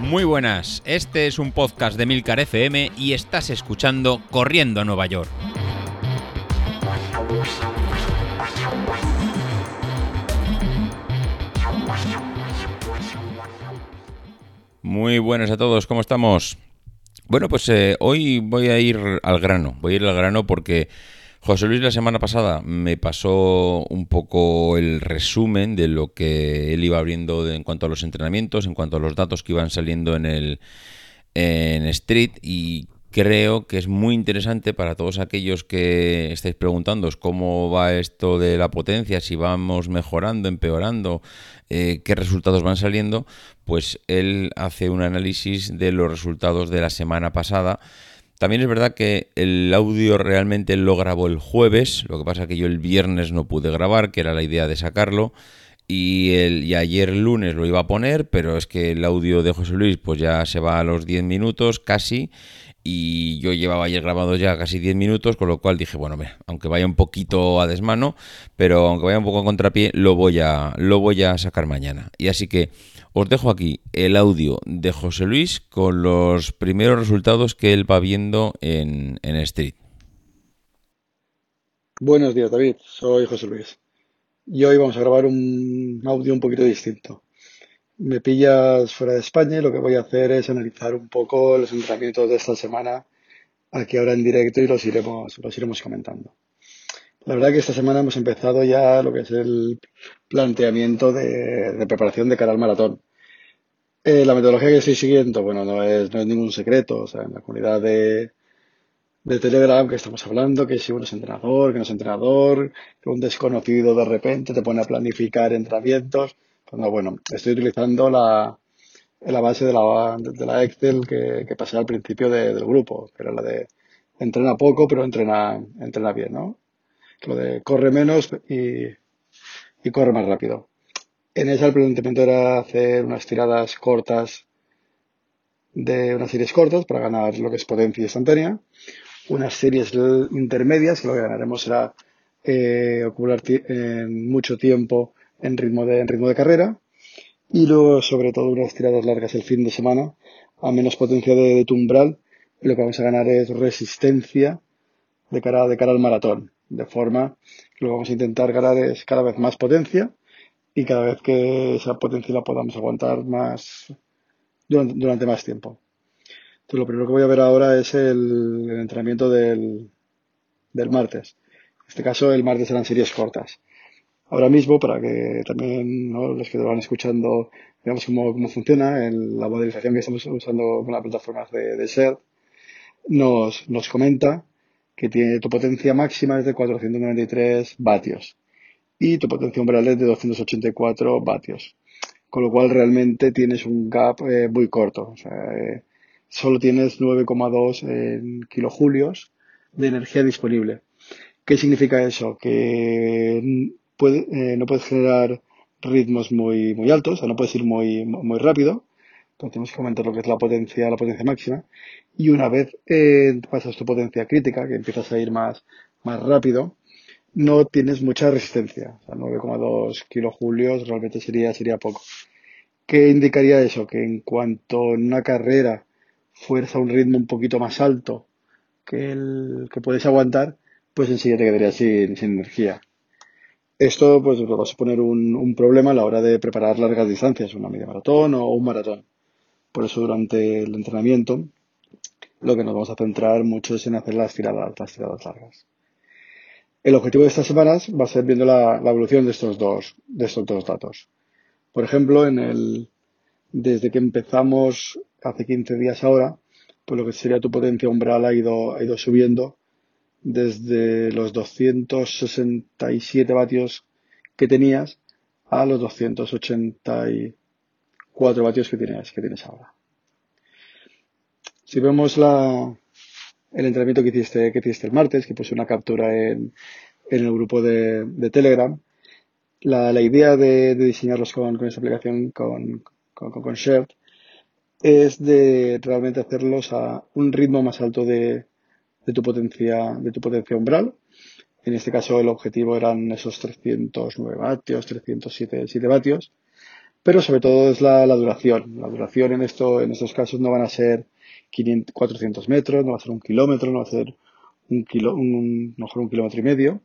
Muy buenas, este es un podcast de Milcar FM y estás escuchando Corriendo a Nueva York. Muy buenas a todos, ¿cómo estamos? Bueno, pues eh, hoy voy a ir al grano, voy a ir al grano porque José Luis la semana pasada me pasó un poco el resumen de lo que él iba abriendo en cuanto a los entrenamientos, en cuanto a los datos que iban saliendo en el en Street y creo que es muy interesante para todos aquellos que estáis preguntando cómo va esto de la potencia, si vamos mejorando, empeorando, eh, qué resultados van saliendo, pues él hace un análisis de los resultados de la semana pasada también es verdad que el audio realmente lo grabó el jueves, lo que pasa que yo el viernes no pude grabar, que era la idea de sacarlo. Y, el, y ayer lunes lo iba a poner, pero es que el audio de José Luis pues ya se va a los 10 minutos casi y yo llevaba ayer grabado ya casi 10 minutos, con lo cual dije, bueno, aunque vaya un poquito a desmano, pero aunque vaya un poco a contrapié, lo voy a, lo voy a sacar mañana. Y así que os dejo aquí el audio de José Luis con los primeros resultados que él va viendo en, en Street. Buenos días, David. Soy José Luis. Y hoy vamos a grabar un audio un poquito distinto. Me pillas fuera de España y lo que voy a hacer es analizar un poco los entrenamientos de esta semana aquí ahora en directo y los iremos, los iremos comentando. La verdad que esta semana hemos empezado ya lo que es el planteamiento de, preparación de cara al maratón. Eh, la metodología que estoy siguiendo, bueno, no es, no es ningún secreto. O sea, en la comunidad de, de Telegram que estamos hablando, que si uno es entrenador, que no es entrenador, que un desconocido de repente te pone a planificar entrenamientos. Bueno, estoy utilizando la, la base de la, de la Excel que, que pasé al principio del grupo, que era la de entrena poco, pero entrena, entrena bien, ¿no? lo de corre menos y, corre más rápido. En esa el planteamiento era hacer unas tiradas cortas de unas series cortas para ganar lo que es potencia instantánea, unas series intermedias, que lo que ganaremos será eh, acumular mucho tiempo en ritmo de, en ritmo de carrera, y luego sobre todo unas tiradas largas el fin de semana a menos potencia de, de tumbral, y lo que vamos a ganar es resistencia de cara, de cara al maratón de forma que lo vamos a intentar ganar es cada vez más potencia y cada vez que esa potencia la podamos aguantar más durante, más tiempo. Entonces, lo primero que voy a ver ahora es el, entrenamiento del, del martes. En este caso, el martes serán series cortas. Ahora mismo, para que también los que van escuchando veamos cómo, cómo funciona, en la modelización que estamos usando con la plataforma de, de SER, nos, nos comenta que tiene tu potencia máxima es de 493 vatios y tu potencia umbral es de 284 vatios. Con lo cual realmente tienes un gap eh, muy corto. O sea, eh, solo tienes 9,2 kilojulios de energía disponible. ¿Qué significa eso? Que eh, no puedes generar ritmos muy, muy altos, o sea, no puedes ir muy, muy rápido, entonces tenemos que aumentar lo que es la potencia, la potencia máxima. Y una vez eh, pasas tu potencia crítica, que empiezas a ir más, más rápido, no tienes mucha resistencia. O sea, 9,2 kilojulios realmente sería, sería poco. ¿Qué indicaría eso? Que en cuanto en una carrera fuerza un ritmo un poquito más alto que el que puedes aguantar, pues enseguida te quedarías sin, sin energía. Esto pues va a suponer un, problema a la hora de preparar largas distancias, una media maratón o un maratón. Por eso durante el entrenamiento lo que nos vamos a centrar mucho es en hacer las tiradas, las tiradas largas. El objetivo de estas semanas va a ser viendo la, evolución de estos dos, de estos dos datos. Por ejemplo, en el, desde que empezamos hace 15 días ahora, pues lo que sería tu potencia umbral ha ido, ha ido subiendo desde los 267 vatios que tenías a los 280 4 vatios que tienes, que tienes ahora. Si vemos la, el entrenamiento que hiciste, que hiciste el martes, que puse una captura en, en el grupo de, Telegram, la, idea de, de diseñarlos con, con, esta aplicación, con, con, con Shared, es de realmente hacerlos a un ritmo más alto de, de, tu potencia, de tu potencia umbral. En este caso el objetivo eran esos 309 vatios, 307 vatios pero sobre todo es la, duración. La duración en, esto, en estos casos no van a ser 500, 400 metros, no va a ser un kilómetro, no va a ser un, kilo, un, mejor un kilómetro y medio,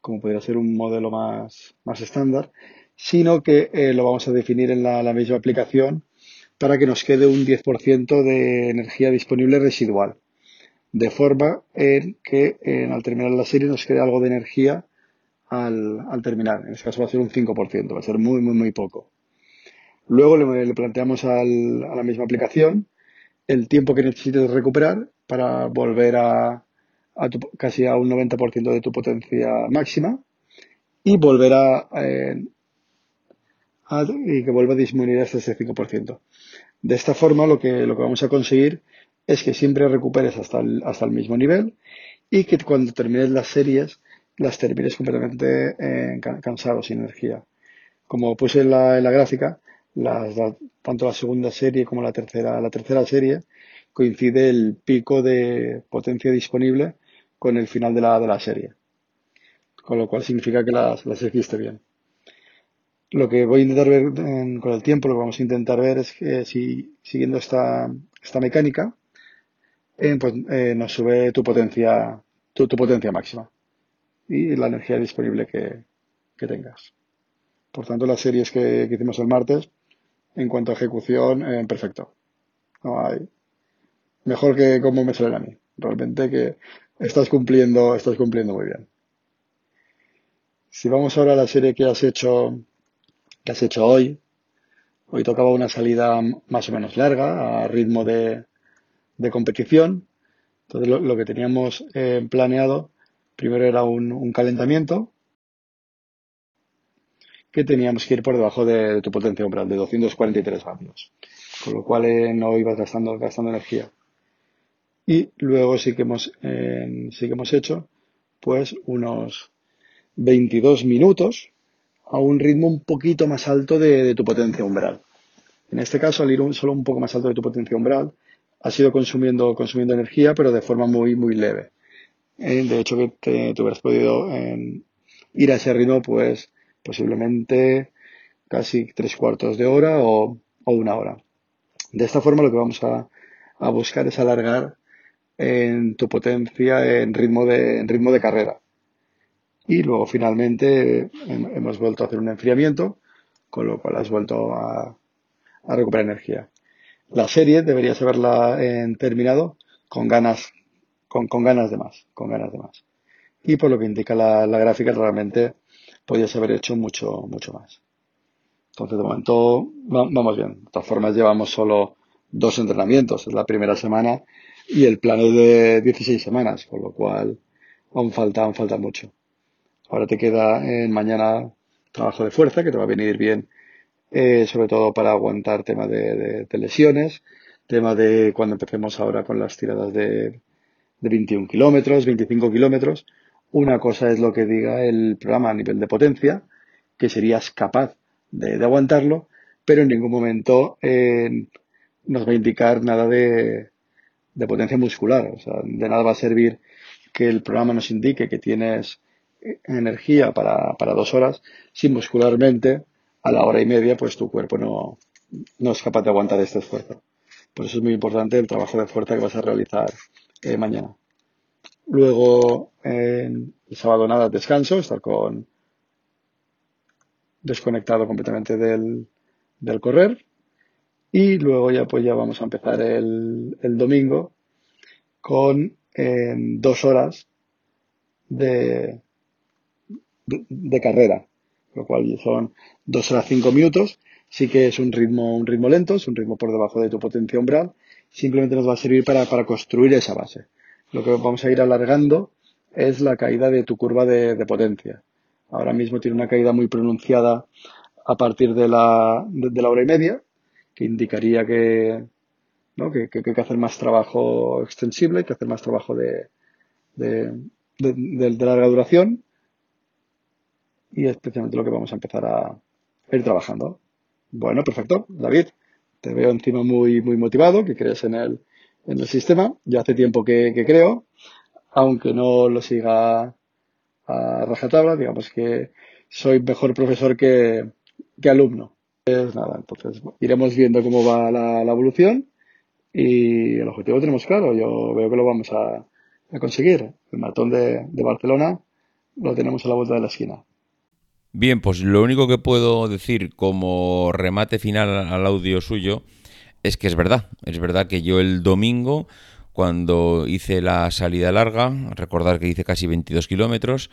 como podría ser un modelo más, más estándar, sino que eh, lo vamos a definir en la, misma aplicación para que nos quede un 10% de energía disponible residual. De forma en que al terminar la serie nos quede algo de energía al, al, terminar. En este caso va a ser un 5%, va a ser muy, muy, muy poco. Luego le, planteamos a la misma aplicación el tiempo que necesites recuperar para volver a, casi a un 90% de tu potencia máxima y volver a, y que vuelva a disminuir hasta ese 5%. De esta forma lo que, lo que vamos a conseguir es que siempre recuperes hasta el, hasta el mismo nivel y que cuando termines las series las termines completamente eh, cansado, sin energía. Como puse en la, en la gráfica, tanto la segunda serie como la tercera, la tercera serie coincide el pico de potencia disponible con el final de la, de la serie. Con lo cual significa que las, las hiciste bien. Lo que voy a intentar ver con el tiempo, lo que vamos a intentar ver es que si siguiendo esta, esta mecánica, eh, pues eh, nos sube tu potencia, tu, potencia máxima y la energía disponible que, tengas. Por tanto, las series que, que hicimos el martes en cuanto a ejecución, eh, perfecto. No hay. Mejor que como me sale a mí. Realmente que estás cumpliendo, estás cumpliendo muy bien. Si vamos ahora a la serie que has hecho, que has hecho hoy, hoy tocaba una salida más o menos larga, a ritmo de, de competición. Entonces lo, que teníamos eh, planeado primero era un, un calentamiento, que teníamos que ir por debajo de, tu potencia umbral, de 243 vatios. Con lo cual eh, no ibas gastando, gastando energía. Y luego sí que hemos, eh, sí que hemos hecho pues unos 22 minutos a un ritmo un poquito más alto de, tu potencia umbral. En este caso, al ir solo un poco más alto de tu potencia umbral, has ido consumiendo, consumiendo energía, pero de forma muy, muy leve. Eh, de hecho, que te, hubieras podido ir a ese ritmo, pues, posiblemente casi tres cuartos de hora o, una hora. De esta forma lo que vamos a, buscar es alargar en tu potencia en ritmo de, en ritmo de carrera. Y luego finalmente hemos vuelto a hacer un enfriamiento, con lo cual has vuelto a, recuperar energía. La serie deberías haberla terminado con ganas, con, ganas de más, con ganas de más. Y por lo que indica la, la gráfica, realmente podías haber hecho mucho, mucho más. Entonces, de momento, vamos bien. De todas formas, llevamos solo dos entrenamientos. Es la primera semana y el plan es de 16 semanas, con lo cual aún falta, aún falta mucho. Ahora te queda en mañana trabajo de fuerza, que te va a venir bien, eh, sobre todo para aguantar tema de, lesiones, tema de cuando empecemos ahora con las tiradas de, de 21 kilómetros, 25 kilómetros, una cosa es lo que diga el programa a nivel de potencia, que serías capaz de, aguantarlo, pero en ningún momento eh, nos va a indicar nada de, potencia muscular. O sea, de nada va a servir que el programa nos indique que tienes energía para, dos horas si muscularmente a la hora y media pues tu cuerpo no, no es capaz de aguantar este esfuerzo. Por eso es muy importante el trabajo de fuerza que vas a realizar eh, mañana. Luego, el sábado nada, descanso, estar con desconectado completamente del, del correr. Y luego ya pues ya vamos a empezar el, el domingo con dos horas de, de, carrera, lo cual son dos horas cinco minutos. Sí que es un ritmo, un ritmo lento, es un ritmo por debajo de tu potencia umbral. Simplemente nos va a servir para, para construir esa base lo que vamos a ir alargando es la caída de tu curva de, potencia. Ahora mismo tiene una caída muy pronunciada a partir de la, de, la hora y media, que indicaría que, ¿no? que, hay que hacer más trabajo extensible, hay que hacer más trabajo de, de, larga duración. Y es precisamente lo que vamos a empezar a ir trabajando. Bueno, perfecto. David, te veo encima muy, muy motivado, que crees en el, en el sistema. Ya hace tiempo que, creo, aunque no lo siga a rajatabla, digamos que soy mejor profesor que, que alumno. nada, entonces iremos viendo cómo va la, evolución y el objetivo lo tenemos claro. Yo veo que lo vamos a, conseguir. El maratón de, de Barcelona lo tenemos a la vuelta de la esquina. Bien, pues lo único que puedo decir como remate final al audio suyo es que es verdad. Es verdad que yo el domingo, cuando hice la salida larga, recordar que hice casi 22 kilómetros,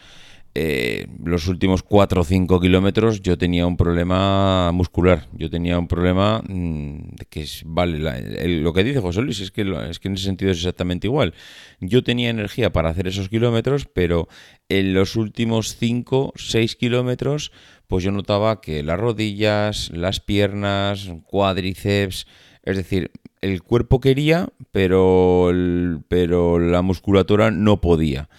eh, los últimos 4 o 5 kilómetros yo tenía un problema muscular. Yo tenía un problema mm, que es, vale, lo que dice José Luis es que, es que en ese sentido es exactamente igual. Yo tenía energía para hacer esos kilómetros, pero en los últimos 5, 6 kilómetros, pues yo notaba que las rodillas, las piernas, cuádriceps, es decir, el cuerpo quería, pero, pero la musculatura no podía.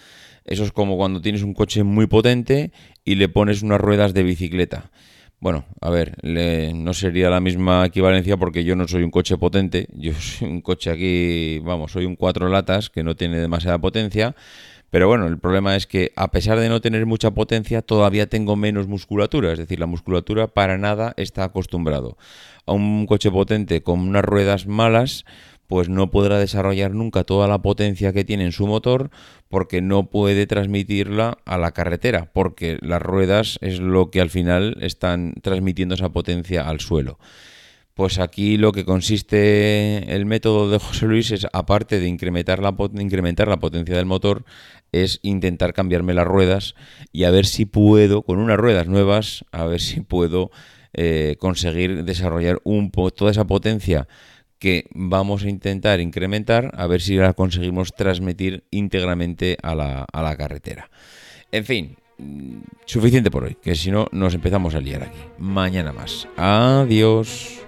Eso es como cuando tienes un coche muy potente y le pones unas ruedas de bicicleta. Bueno, a ver, no sería la misma equivalencia porque yo no soy un coche potente, yo soy un coche aquí, vamos, soy un cuatro latas que no tiene demasiada potencia, pero bueno, el problema es que a pesar de no tener mucha potencia, todavía tengo menos musculatura, es decir, la musculatura para nada está acostumbrado. A un coche potente con unas ruedas malas pues no podrá desarrollar nunca toda la potencia que tiene en su motor porque no puede transmitirla a la carretera, porque las ruedas es lo que al final están transmitiendo esa potencia al suelo. Pues aquí lo que consiste el método de José Luis es, aparte de incrementar la, incrementar la potencia del motor, es intentar cambiarme las ruedas y a ver si puedo, con unas ruedas nuevas, a ver si puedo eh, conseguir desarrollar un toda esa potencia que vamos a intentar incrementar a ver si la conseguimos transmitir íntegramente a la, a la carretera. En fin, suficiente por hoy, que si no nos empezamos a liar aquí. Mañana más. Adiós.